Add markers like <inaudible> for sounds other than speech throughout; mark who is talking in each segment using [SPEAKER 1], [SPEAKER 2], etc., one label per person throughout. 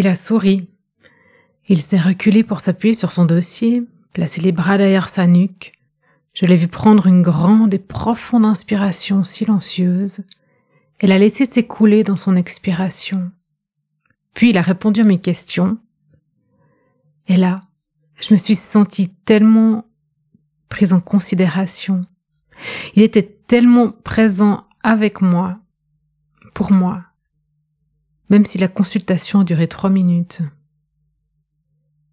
[SPEAKER 1] Il a souri. Il s'est reculé pour s'appuyer sur son dossier, placer les bras derrière sa nuque. Je l'ai vu prendre une grande et profonde inspiration silencieuse et la laisser s'écouler dans son expiration. Puis il a répondu à mes questions. Et là, je me suis sentie tellement prise en considération. Il était tellement présent avec moi, pour moi, même si la consultation a duré trois minutes.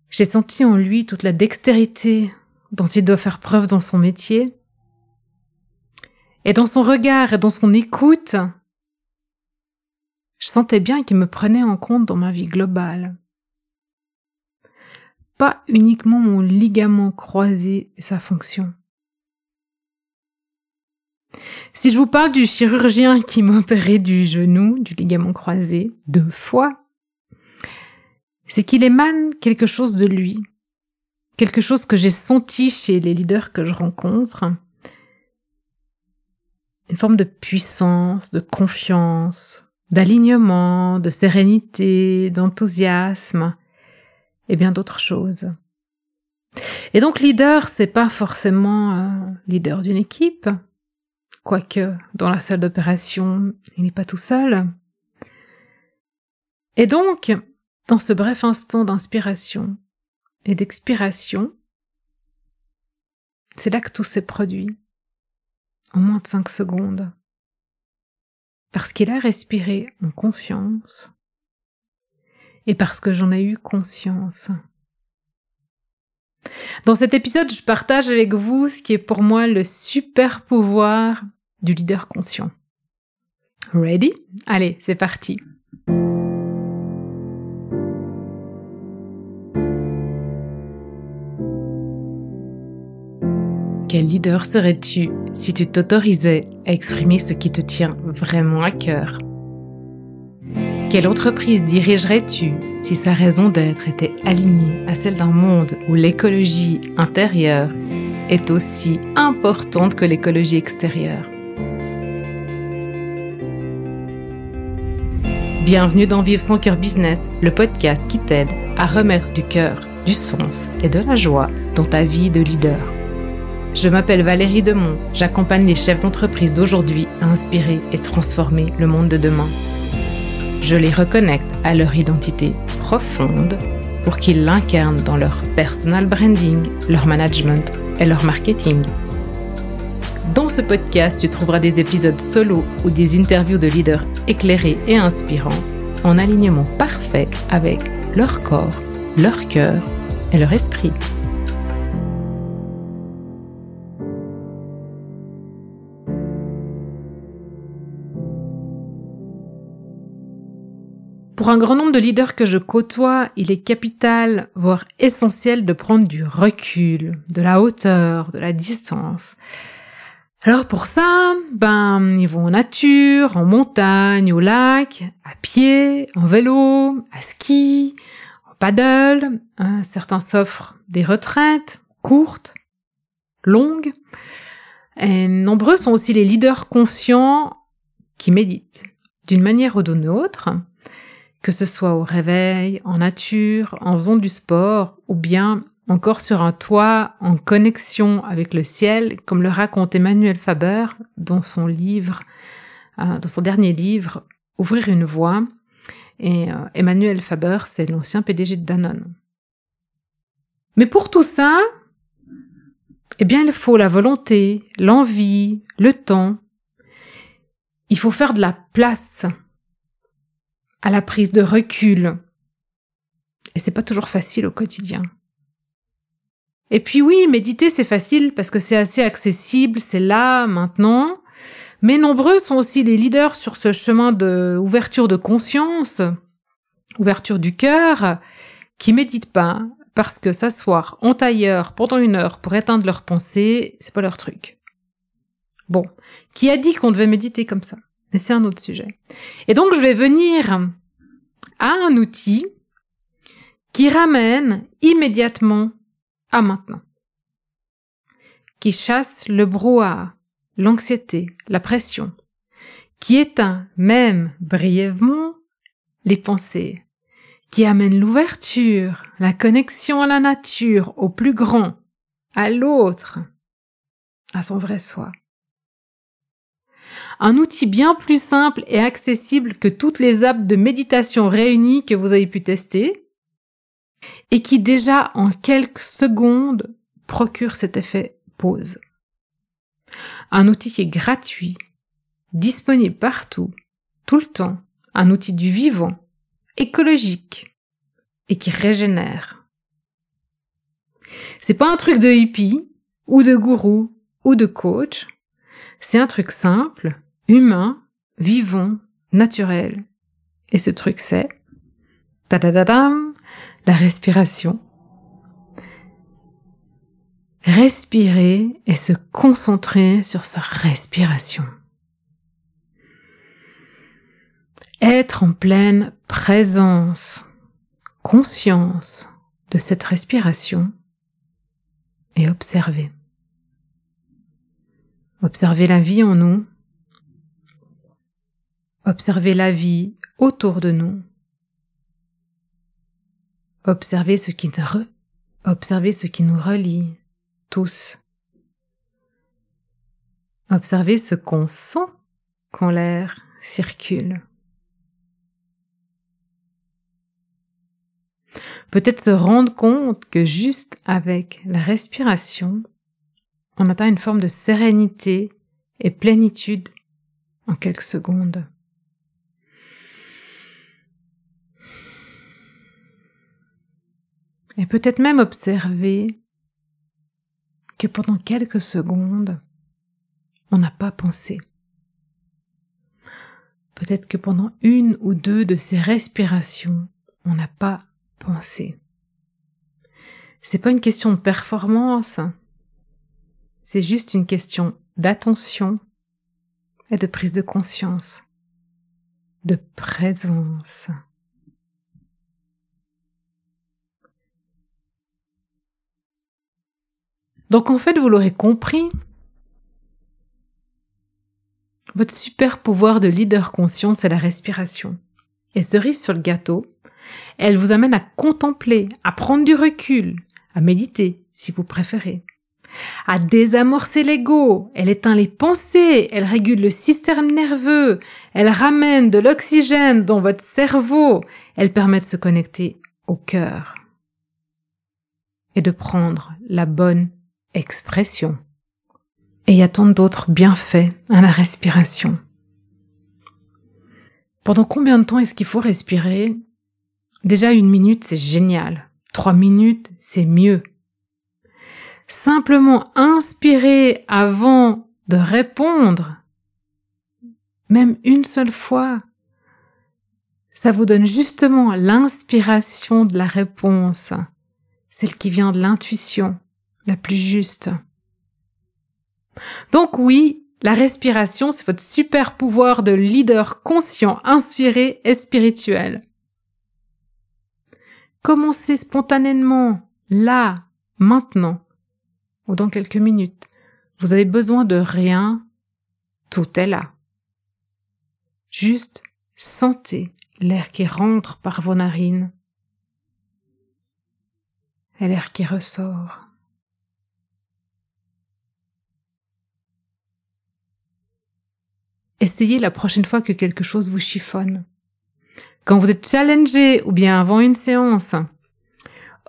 [SPEAKER 1] J'ai senti en lui toute la dextérité dont il doit faire preuve dans son métier. Et dans son regard et dans son écoute, je sentais bien qu'il me prenait en compte dans ma vie globale. Pas uniquement mon ligament croisé et sa fonction. Si je vous parle du chirurgien qui m'a opéré du genou, du ligament croisé, deux fois, c'est qu'il émane quelque chose de lui, quelque chose que j'ai senti chez les leaders que je rencontre, une forme de puissance, de confiance, d'alignement, de sérénité, d'enthousiasme, et bien d'autres choses. Et donc leader, c'est pas forcément euh, leader d'une équipe, quoique dans la salle d'opération, il n'est pas tout seul. Et donc, dans ce bref instant d'inspiration et d'expiration, c'est là que tout s'est produit, en moins de cinq secondes. Parce qu'il a respiré en conscience et parce que j'en ai eu conscience. Dans cet épisode, je partage avec vous ce qui est pour moi le super pouvoir du leader conscient. Ready? Allez, c'est parti. Quel leader serais-tu si tu t'autorisais à exprimer ce qui te tient vraiment à cœur? Quelle entreprise dirigerais-tu si sa raison d'être était alignée à celle d'un monde où l'écologie intérieure est aussi importante que l'écologie extérieure? Bienvenue dans Vivre son cœur business, le podcast qui t'aide à remettre du cœur, du sens et de la joie dans ta vie de leader. Je m'appelle Valérie Demont, j'accompagne les chefs d'entreprise d'aujourd'hui à inspirer et transformer le monde de demain. Je les reconnecte à leur identité profonde pour qu'ils l'incarnent dans leur personal branding, leur management et leur marketing. Dans ce podcast, tu trouveras des épisodes solo ou des interviews de leaders éclairés et inspirants en alignement parfait avec leur corps, leur cœur et leur esprit. Pour un grand nombre de leaders que je côtoie, il est capital, voire essentiel de prendre du recul, de la hauteur, de la distance. Alors pour ça, ben, ils vont en nature, en montagne, au lac, à pied, en vélo, à ski, en paddle. Hein, certains s'offrent des retraites courtes, longues. Et nombreux sont aussi les leaders conscients qui méditent d'une manière ou d'une autre que ce soit au réveil, en nature, en faisant du sport, ou bien encore sur un toit en connexion avec le ciel, comme le raconte Emmanuel Faber dans son livre, euh, dans son dernier livre, Ouvrir une voie. Et euh, Emmanuel Faber, c'est l'ancien PDG de Danone. Mais pour tout ça, eh bien, il faut la volonté, l'envie, le temps. Il faut faire de la place à la prise de recul. Et c'est pas toujours facile au quotidien. Et puis oui, méditer c'est facile parce que c'est assez accessible, c'est là, maintenant. Mais nombreux sont aussi les leaders sur ce chemin de de conscience, ouverture du cœur, qui méditent pas parce que s'asseoir en tailleur pendant une heure pour éteindre leurs pensées, c'est pas leur truc. Bon, qui a dit qu'on devait méditer comme ça? Mais c'est un autre sujet. Et donc, je vais venir à un outil qui ramène immédiatement à maintenant, qui chasse le brouhaha, l'anxiété, la pression, qui éteint même brièvement les pensées, qui amène l'ouverture, la connexion à la nature, au plus grand, à l'autre, à son vrai soi. Un outil bien plus simple et accessible que toutes les apps de méditation réunies que vous avez pu tester, et qui déjà en quelques secondes procure cet effet pause. Un outil qui est gratuit, disponible partout, tout le temps, un outil du vivant, écologique et qui régénère. C'est pas un truc de hippie ou de gourou ou de coach. C'est un truc simple, humain, vivant, naturel. Et ce truc c'est la respiration. Respirer et se concentrer sur sa respiration. Être en pleine présence, conscience de cette respiration et observer. Observer la vie en nous, observer la vie autour de nous, observer ce qui, re, observer ce qui nous relie tous, observer ce qu'on sent quand l'air circule. Peut-être se rendre compte que juste avec la respiration, on atteint une forme de sérénité et plénitude en quelques secondes. Et peut-être même observer que pendant quelques secondes, on n'a pas pensé. Peut-être que pendant une ou deux de ces respirations, on n'a pas pensé. C'est pas une question de performance, c'est juste une question d'attention et de prise de conscience, de présence. Donc en fait, vous l'aurez compris, votre super pouvoir de leader conscient, c'est la respiration. Et cerise sur le gâteau, elle vous amène à contempler, à prendre du recul, à méditer, si vous préférez, à désamorcer l'ego, elle éteint les pensées, elle régule le système nerveux, elle ramène de l'oxygène dans votre cerveau, elle permet de se connecter au cœur et de prendre la bonne expression. Et y a tant d'autres bienfaits à la respiration? Pendant combien de temps est-ce qu'il faut respirer? Déjà une minute, c'est génial. Trois minutes, c'est mieux. Simplement inspirer avant de répondre, même une seule fois, ça vous donne justement l'inspiration de la réponse, celle qui vient de l'intuition la plus juste. Donc oui, la respiration, c'est votre super pouvoir de leader conscient, inspiré et spirituel. Commencez spontanément, là, maintenant, ou dans quelques minutes. Vous avez besoin de rien, tout est là. Juste sentez l'air qui rentre par vos narines et l'air qui ressort. Essayez la prochaine fois que quelque chose vous chiffonne. Quand vous êtes challengé ou bien avant une séance,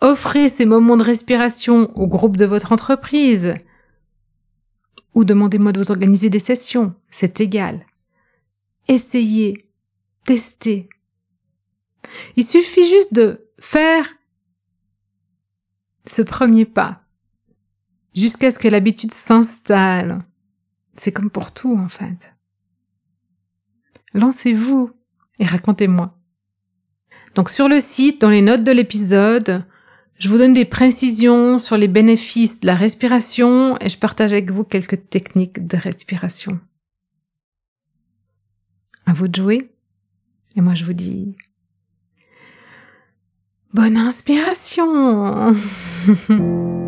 [SPEAKER 1] offrez ces moments de respiration au groupe de votre entreprise ou demandez-moi de vous organiser des sessions, c'est égal. Essayez, testez. Il suffit juste de faire ce premier pas jusqu'à ce que l'habitude s'installe. C'est comme pour tout en fait. Lancez-vous et racontez-moi. Donc sur le site, dans les notes de l'épisode, je vous donne des précisions sur les bénéfices de la respiration et je partage avec vous quelques techniques de respiration. À vous de jouer. Et moi je vous dis bonne inspiration. <laughs>